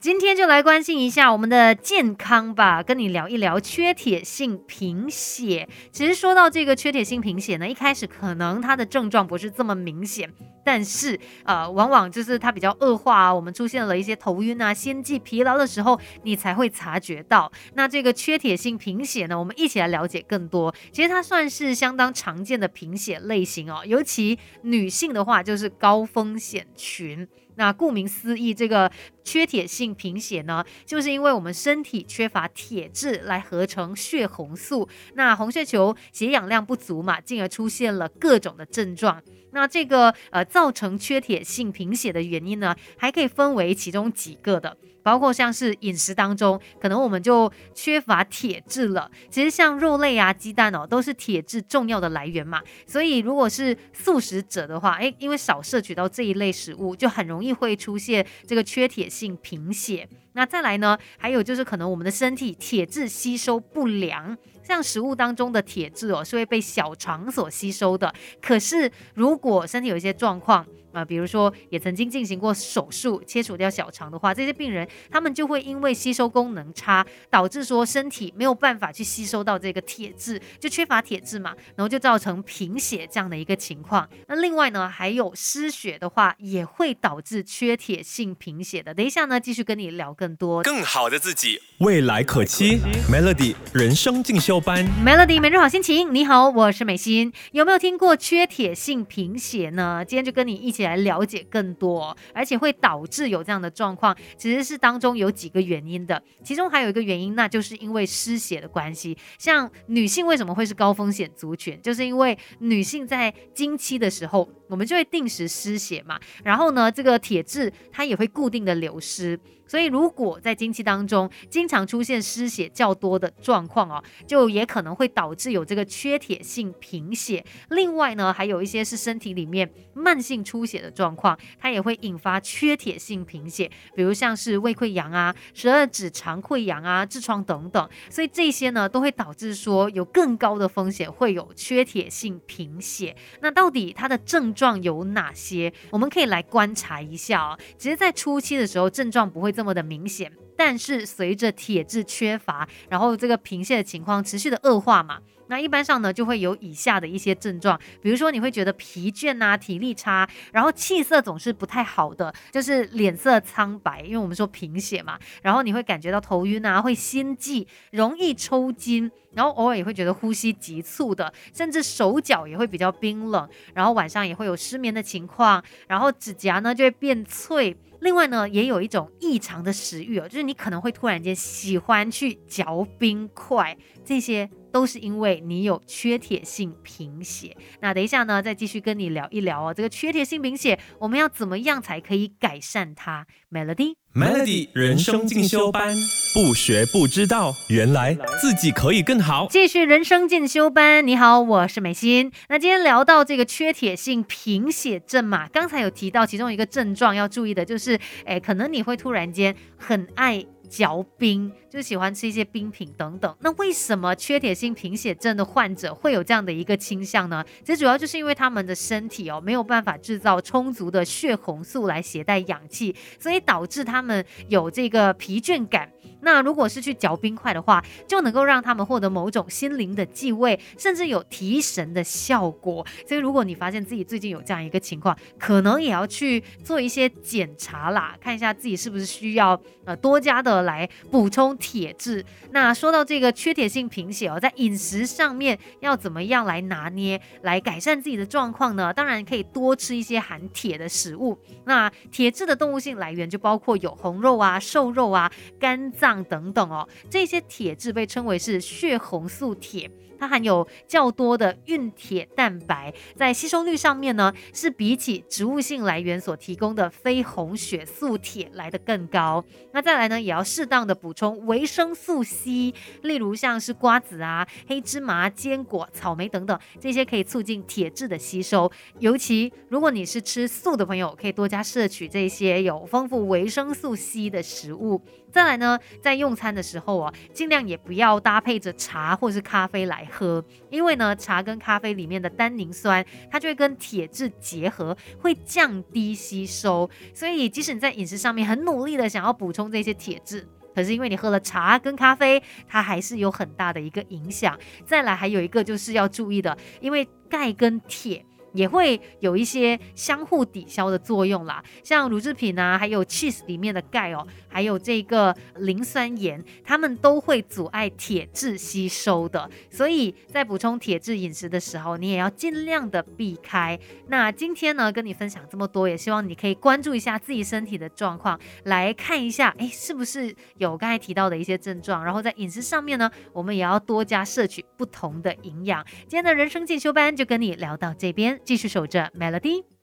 今天就来关心一下我们的健康吧，跟你聊一聊缺铁性贫血。其实说到这个缺铁性贫血呢，一开始可能它的症状不是这么明显，但是呃，往往就是它比较恶化啊，我们出现了一些头晕啊、心悸、疲劳的时候，你才会察觉到。那这个缺铁性贫血呢，我们一起来了解更多。其实它算是相当常见的贫血类型哦，尤其女性的话就是高风险群。那顾名思义，这个缺铁性贫血呢，就是因为我们身体缺乏铁质来合成血红素，那红血球血氧量不足嘛，进而出现了各种的症状。那这个呃造成缺铁性贫血的原因呢，还可以分为其中几个的。包括像是饮食当中，可能我们就缺乏铁质了。其实像肉类啊、鸡蛋哦，都是铁质重要的来源嘛。所以如果是素食者的话，诶，因为少摄取到这一类食物，就很容易会出现这个缺铁性贫血。那再来呢，还有就是可能我们的身体铁质吸收不良。像食物当中的铁质哦，是会被小肠所吸收的。可是如果身体有一些状况啊，比如说也曾经进行过手术切除掉小肠的话，这些病人他们就会因为吸收功能差，导致说身体没有办法去吸收到这个铁质，就缺乏铁质嘛，然后就造成贫血这样的一个情况。那另外呢，还有失血的话，也会导致缺铁性贫血的。等一下呢，继续跟你聊更多更好的自己，未来可期。Melody 人生进修班。Melody 每日好心情，你好，我是美心。有没有听过缺铁性贫血呢？今天就跟你一起来了解更多，而且会导致有这样的状况，其实是当中有几个原因的。其中还有一个原因，那就是因为失血的关系。像女性为什么会是高风险族群，就是因为女性在经期的时候，我们就会定时失血嘛，然后呢，这个铁质它也会固定的流失。所以，如果在经期当中经常出现失血较多的状况哦，就也可能会导致有这个缺铁性贫血。另外呢，还有一些是身体里面慢性出血的状况，它也会引发缺铁性贫血，比如像是胃溃疡啊、十二指肠溃疡啊、痔疮等等。所以这些呢，都会导致说有更高的风险会有缺铁性贫血。那到底它的症状有哪些？我们可以来观察一下啊。其实，在初期的时候，症状不会。这么的明显，但是随着铁质缺乏，然后这个贫血的情况持续的恶化嘛，那一般上呢就会有以下的一些症状，比如说你会觉得疲倦啊，体力差，然后气色总是不太好的，就是脸色苍白，因为我们说贫血嘛，然后你会感觉到头晕啊，会心悸，容易抽筋，然后偶尔也会觉得呼吸急促的，甚至手脚也会比较冰冷，然后晚上也会有失眠的情况，然后指甲呢就会变脆。另外呢，也有一种异常的食欲哦，就是你可能会突然间喜欢去嚼冰块，这些都是因为你有缺铁性贫血。那等一下呢，再继续跟你聊一聊哦，这个缺铁性贫血，我们要怎么样才可以改善它？Melody。Melody 人生进修班，不学不知道，原来自己可以更好。继续人生进修班，你好，我是美心。那今天聊到这个缺铁性贫血症嘛，刚才有提到其中一个症状要注意的就是，哎，可能你会突然间很爱。嚼冰就喜欢吃一些冰品等等，那为什么缺铁性贫血症的患者会有这样的一个倾向呢？其实主要就是因为他们的身体哦没有办法制造充足的血红素来携带氧气，所以导致他们有这个疲倦感。那如果是去嚼冰块的话，就能够让他们获得某种心灵的继位，甚至有提神的效果。所以如果你发现自己最近有这样一个情况，可能也要去做一些检查啦，看一下自己是不是需要呃多加的来补充铁质。那说到这个缺铁性贫血哦，在饮食上面要怎么样来拿捏，来改善自己的状况呢？当然可以多吃一些含铁的食物。那铁质的动物性来源就包括有红肉啊、瘦肉啊、肝脏。等等哦，这些铁质被称为是血红素铁，它含有较多的运铁蛋白，在吸收率上面呢，是比起植物性来源所提供的非红血素铁来的更高。那再来呢，也要适当的补充维生素 C，例如像是瓜子啊、黑芝麻、坚果、草莓等等，这些可以促进铁质的吸收。尤其如果你是吃素的朋友，可以多加摄取这些有丰富维生素 C 的食物。再来呢，在用餐的时候啊，尽量也不要搭配着茶或是咖啡来喝，因为呢，茶跟咖啡里面的单宁酸，它就会跟铁质结合，会降低吸收。所以，即使你在饮食上面很努力的想要补充这些铁质，可是因为你喝了茶跟咖啡，它还是有很大的一个影响。再来，还有一个就是要注意的，因为钙跟铁。也会有一些相互抵消的作用啦，像乳制品啊，还有 cheese 里面的钙哦，还有这个磷酸盐，它们都会阻碍铁质吸收的。所以在补充铁质饮食的时候，你也要尽量的避开。那今天呢，跟你分享这么多，也希望你可以关注一下自己身体的状况，来看一下，哎，是不是有刚才提到的一些症状？然后在饮食上面呢，我们也要多加摄取不同的营养。今天的人生进修班就跟你聊到这边。继续守着 Melody。